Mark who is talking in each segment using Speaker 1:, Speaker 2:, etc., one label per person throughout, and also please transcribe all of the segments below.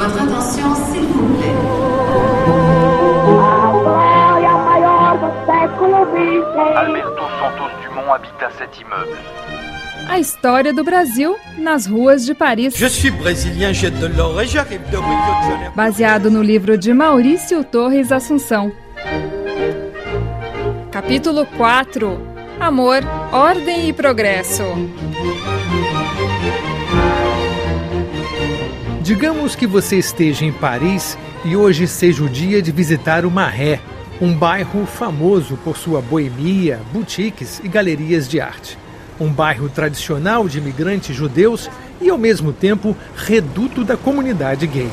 Speaker 1: Votre attention, s'il vous plaît.
Speaker 2: Alberto Santos Dumont habita cet immeuble.
Speaker 3: A história do Brasil nas ruas de Paris.
Speaker 4: Je suis brésilien, j'ai de l'or et j'arrive de Rio de Janeiro.
Speaker 3: Baseado no livro de Maurício Torres Assunção. Capítulo 4 Amor, Ordem e Progresso.
Speaker 5: Digamos que você esteja em Paris e hoje seja o dia de visitar o Marais, um bairro famoso por sua boemia, boutiques e galerias de arte. Um bairro tradicional de imigrantes judeus e, ao mesmo tempo, reduto da comunidade gay.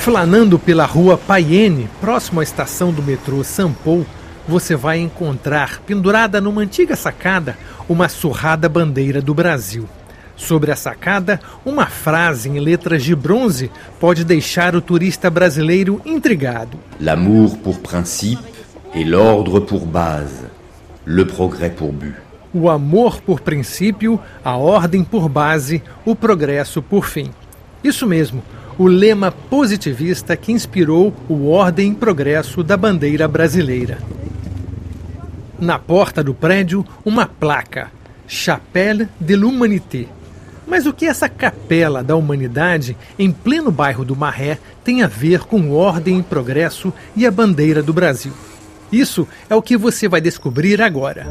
Speaker 5: Flanando pela rua Payenne, próximo à estação do metrô Sampou, você vai encontrar, pendurada numa antiga sacada, uma surrada bandeira do Brasil. Sobre a sacada, uma frase em letras de bronze pode deixar o turista brasileiro intrigado.
Speaker 6: L'amour pour principe et l'ordre pour base, le progrès pour but.
Speaker 5: O amor por princípio, a ordem por base, o progresso por fim. Isso mesmo, o lema positivista que inspirou o Ordem e Progresso da bandeira brasileira. Na porta do prédio, uma placa: Chapelle de l'Humanité. Mas o que essa capela da humanidade, em pleno bairro do Marré, tem a ver com ordem e progresso e a bandeira do Brasil? Isso é o que você vai descobrir agora.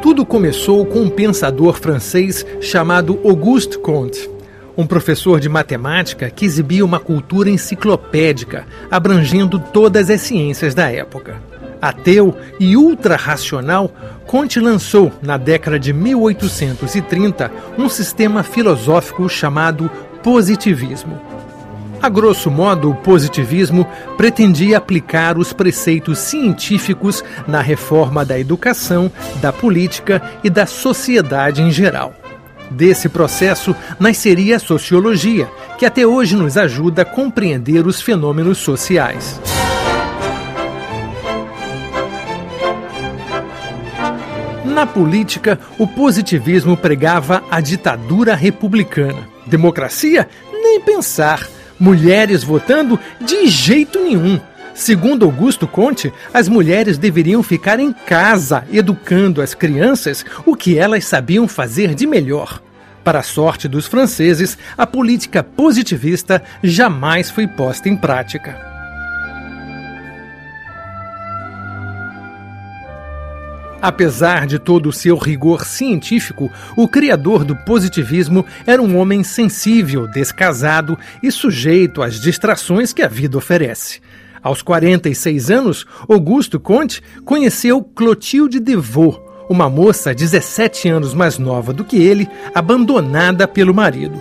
Speaker 5: Tudo começou com um pensador francês chamado Auguste Comte, um professor de matemática que exibia uma cultura enciclopédica, abrangendo todas as ciências da época. Ateu e ultra-racional, Comte lançou, na década de 1830, um sistema filosófico chamado positivismo. A grosso modo, o positivismo pretendia aplicar os preceitos científicos na reforma da educação, da política e da sociedade em geral. Desse processo nasceria a sociologia, que até hoje nos ajuda a compreender os fenômenos sociais. Na política, o positivismo pregava a ditadura republicana. Democracia? Nem pensar. Mulheres votando? De jeito nenhum. Segundo Augusto Conte, as mulheres deveriam ficar em casa educando as crianças o que elas sabiam fazer de melhor. Para a sorte dos franceses, a política positivista jamais foi posta em prática. Apesar de todo o seu rigor científico, o criador do positivismo era um homem sensível, descasado e sujeito às distrações que a vida oferece. Aos 46 anos, Augusto Comte conheceu Clotilde Devaux, uma moça 17 anos mais nova do que ele, abandonada pelo marido.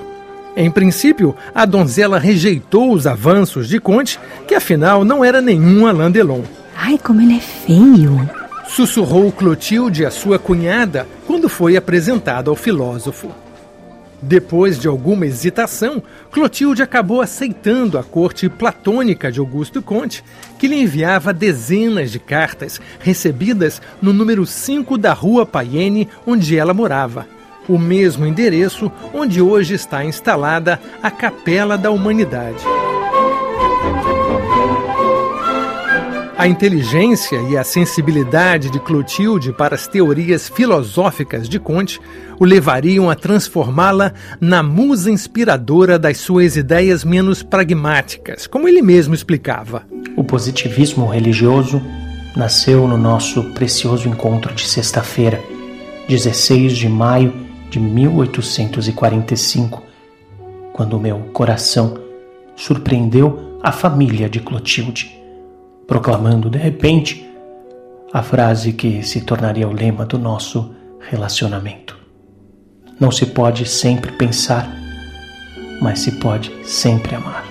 Speaker 5: Em princípio, a donzela rejeitou os avanços de Comte, que afinal não era nenhum Alain Delon.
Speaker 7: Ai, como ele é feio!
Speaker 5: Sussurrou Clotilde à sua cunhada quando foi apresentado ao filósofo. Depois de alguma hesitação, Clotilde acabou aceitando a corte platônica de Augusto Comte, que lhe enviava dezenas de cartas recebidas no número 5 da Rua Payenne, onde ela morava, o mesmo endereço onde hoje está instalada a Capela da Humanidade. A inteligência e a sensibilidade de Clotilde para as teorias filosóficas de Comte o levariam a transformá-la na musa inspiradora das suas ideias menos pragmáticas, como ele mesmo explicava.
Speaker 8: O positivismo religioso nasceu no nosso precioso encontro de sexta-feira, 16 de maio de 1845, quando meu coração surpreendeu a família de Clotilde proclamando de repente a frase que se tornaria o lema do nosso relacionamento. Não se pode sempre pensar, mas se pode sempre amar.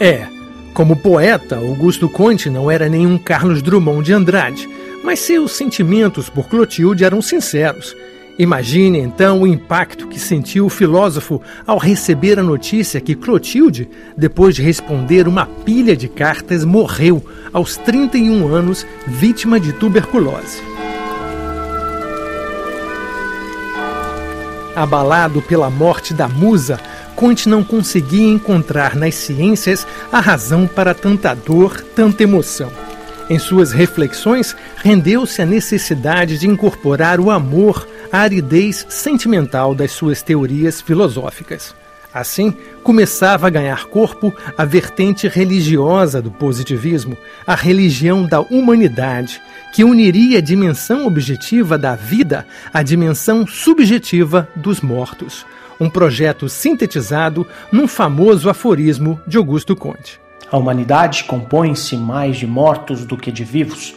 Speaker 5: É, como poeta, Augusto Conte não era nenhum Carlos Drummond de Andrade, mas seus sentimentos por Clotilde eram sinceros. Imagine então o impacto que sentiu o filósofo ao receber a notícia que Clotilde, depois de responder uma pilha de cartas, morreu aos 31 anos, vítima de tuberculose. Abalado pela morte da musa, Conte não conseguia encontrar nas ciências a razão para tanta dor, tanta emoção. Em suas reflexões, rendeu-se à necessidade de incorporar o amor à aridez sentimental das suas teorias filosóficas. Assim, começava a ganhar corpo a vertente religiosa do positivismo, a religião da humanidade, que uniria a dimensão objetiva da vida à dimensão subjetiva dos mortos. Um projeto sintetizado num famoso aforismo de Augusto Conte.
Speaker 8: A humanidade compõe-se mais de mortos do que de vivos.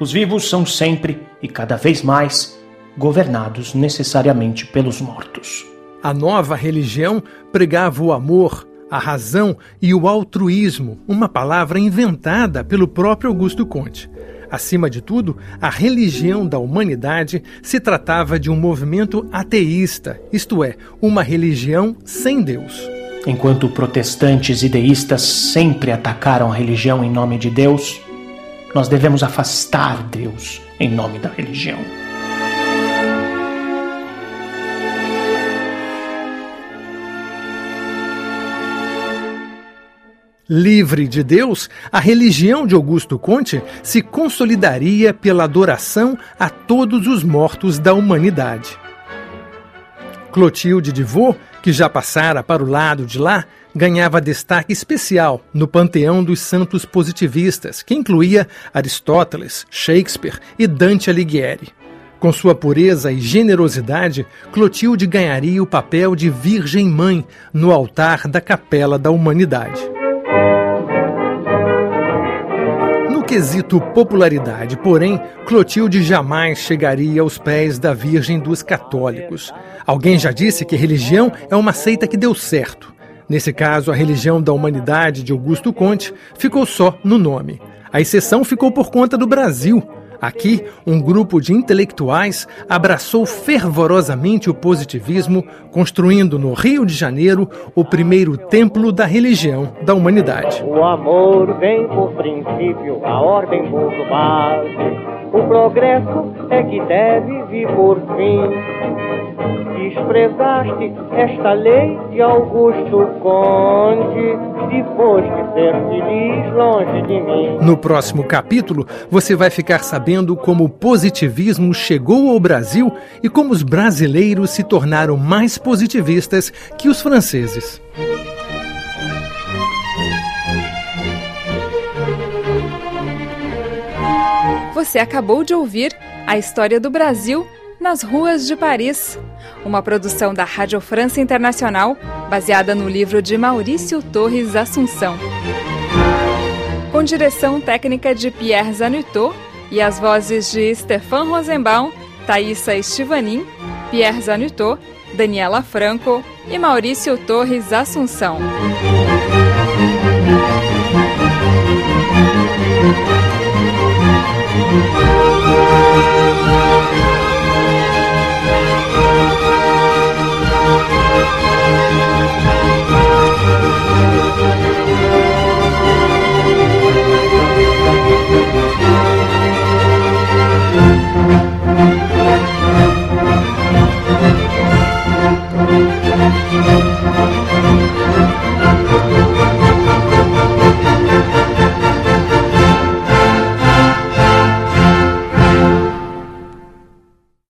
Speaker 8: Os vivos são sempre e cada vez mais governados necessariamente pelos mortos.
Speaker 5: A nova religião pregava o amor, a razão e o altruísmo, uma palavra inventada pelo próprio Augusto Conte. Acima de tudo, a religião da humanidade se tratava de um movimento ateísta, isto é, uma religião sem Deus.
Speaker 8: Enquanto protestantes e deístas sempre atacaram a religião em nome de Deus, nós devemos afastar Deus em nome da religião.
Speaker 5: Livre de Deus, a religião de Augusto Conte se consolidaria pela adoração a todos os mortos da humanidade. Clotilde de Vaux que já passara para o lado de lá, ganhava destaque especial no panteão dos santos positivistas, que incluía Aristóteles, Shakespeare e Dante Alighieri. Com sua pureza e generosidade, Clotilde ganharia o papel de Virgem Mãe no altar da Capela da Humanidade. Quesito popularidade, porém, Clotilde jamais chegaria aos pés da Virgem dos Católicos. Alguém já disse que religião é uma seita que deu certo. Nesse caso, a religião da humanidade de Augusto Conte ficou só no nome. A exceção ficou por conta do Brasil. Aqui, um grupo de intelectuais abraçou fervorosamente o positivismo, construindo no Rio de Janeiro o primeiro templo da religião da humanidade.
Speaker 9: O amor vem por princípio, a ordem por base. O progresso é que deve vir por fim desprezaste esta lei de Augusto Conde, depois de ser feliz longe de mim.
Speaker 5: No próximo capítulo, você vai ficar sabendo como o positivismo chegou ao Brasil e como os brasileiros se tornaram mais positivistas que os franceses.
Speaker 3: Você acabou de ouvir a história do Brasil nas ruas de Paris, uma produção da Rádio França Internacional, baseada no livro de Maurício Torres Assunção. Com direção técnica de Pierre Zanutot e as vozes de Stefan Rosenbaum, Thaisa Estivanin, Pierre Zanutot, Daniela Franco e Maurício Torres Assunção.